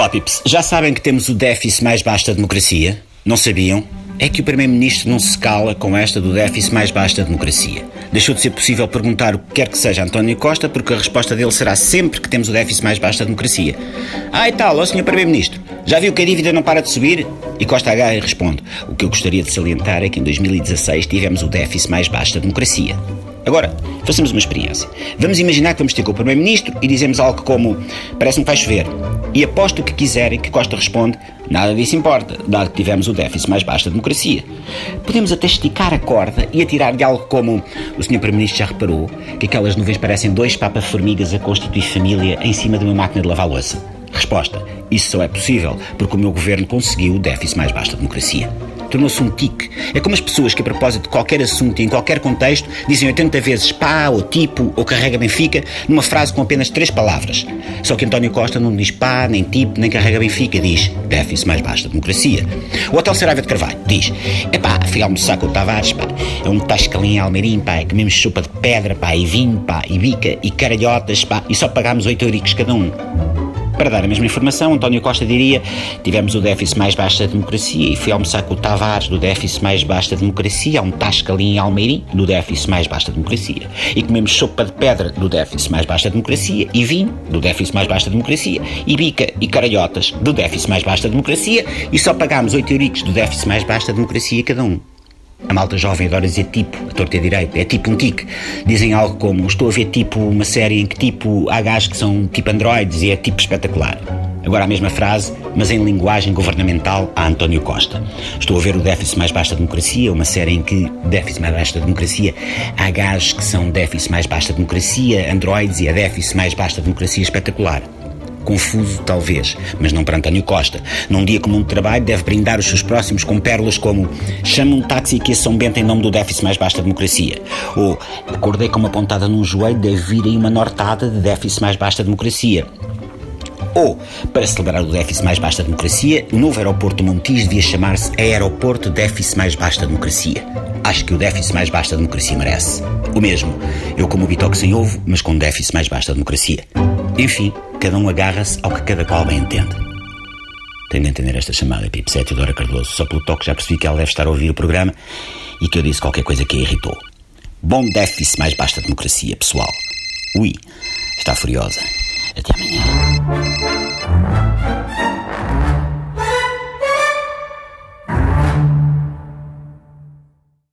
Olá, Pips. Já sabem que temos o déficit mais baixo da democracia? Não sabiam? É que o Primeiro-Ministro não se cala com esta do déficit mais baixo da democracia. Deixou de ser possível perguntar o que quer que seja a António Costa, porque a resposta dele será sempre que temos o déficit mais baixo da democracia. Ah, e tal, ó Sr. Primeiro-Ministro, já viu que a dívida não para de subir? E Costa H responde: O que eu gostaria de salientar é que em 2016 tivemos o déficit mais baixo da democracia. Agora, façamos uma experiência. Vamos imaginar que vamos ter com o Primeiro-Ministro e dizemos algo como: Parece-me que vai chover. E aposto o que quiserem que Costa responde: Nada disso importa, dado que tivemos o déficit mais baixo da democracia. Podemos até esticar a corda e atirar de algo como: O Sr. Primeiro-Ministro já reparou que aquelas nuvens parecem dois papa-formigas a constituir família em cima de uma máquina de lavar louça? Resposta: Isso só é possível porque o meu governo conseguiu o déficit mais baixo da democracia tornou-se um tique. É como as pessoas que, a propósito de qualquer assunto e em qualquer contexto, dizem 80 vezes pá, ou tipo, ou carrega Benfica, numa frase com apenas três palavras. Só que António Costa não diz pá, nem tipo, nem carrega Benfica, diz déficit mais baixo da democracia. O Hotel Saraiva de Carvalho diz: é pá, fui almoçar com o Tavares, pá, é um tascalinho almeirim, pá, comemos sopa de pedra, pá, e vinho, pá, e bica, e caralhotas, pá, e só pagámos 8 euricos cada um. Para dar a mesma informação, António Costa diria: tivemos o déficit mais baixo da democracia e fui almoçar com o Tavares do déficit mais baixo da democracia, um tasca ali em Almeirim do déficit mais baixo da democracia. E comemos sopa de pedra do déficit mais baixo da democracia e vinho do déficit mais baixo da democracia e bica e caralhotas do déficit mais baixo da democracia e só pagámos 8 euricos do déficit mais baixo da democracia cada um. A malta jovem adora dizer tipo, a torta é direito, é tipo um tique. Dizem algo como, estou a ver tipo uma série em que tipo há gajos que são tipo androides e é tipo espetacular. Agora a mesma frase, mas em linguagem governamental a António Costa. Estou a ver o déficit mais baixo da democracia, uma série em que déficit mais baixo da democracia há gajos que são déficit mais baixo da democracia, androides e a déficit mais baixo da democracia espetacular. Confuso, talvez, mas não para António Costa. Num dia comum de trabalho, deve brindar os seus próximos com pérolas como chama um táxi aqui a São Bento em nome do déficit mais baixo da democracia. Ou acordei com uma pontada num joelho, deve vir aí uma nortada de déficit mais baixo da democracia. Ou, para celebrar o déficit mais baixo da democracia, o novo aeroporto de Montijo devia chamar-se Aeroporto Déficit Mais Baixo da Democracia. Acho que o déficit mais baixo da democracia merece. O mesmo, eu como o bitoque sem ovo, mas com déficit mais baixo da democracia. Enfim, cada um agarra-se ao que cada qual bem entende. Tenho de entender esta chamada, Pipe 7 Dora Cardoso. Só pelo toque já percebi que ela deve estar a ouvir o programa e que eu disse qualquer coisa que a irritou. Bom déficit mais da democracia, pessoal. Ui, está furiosa. Até amanhã.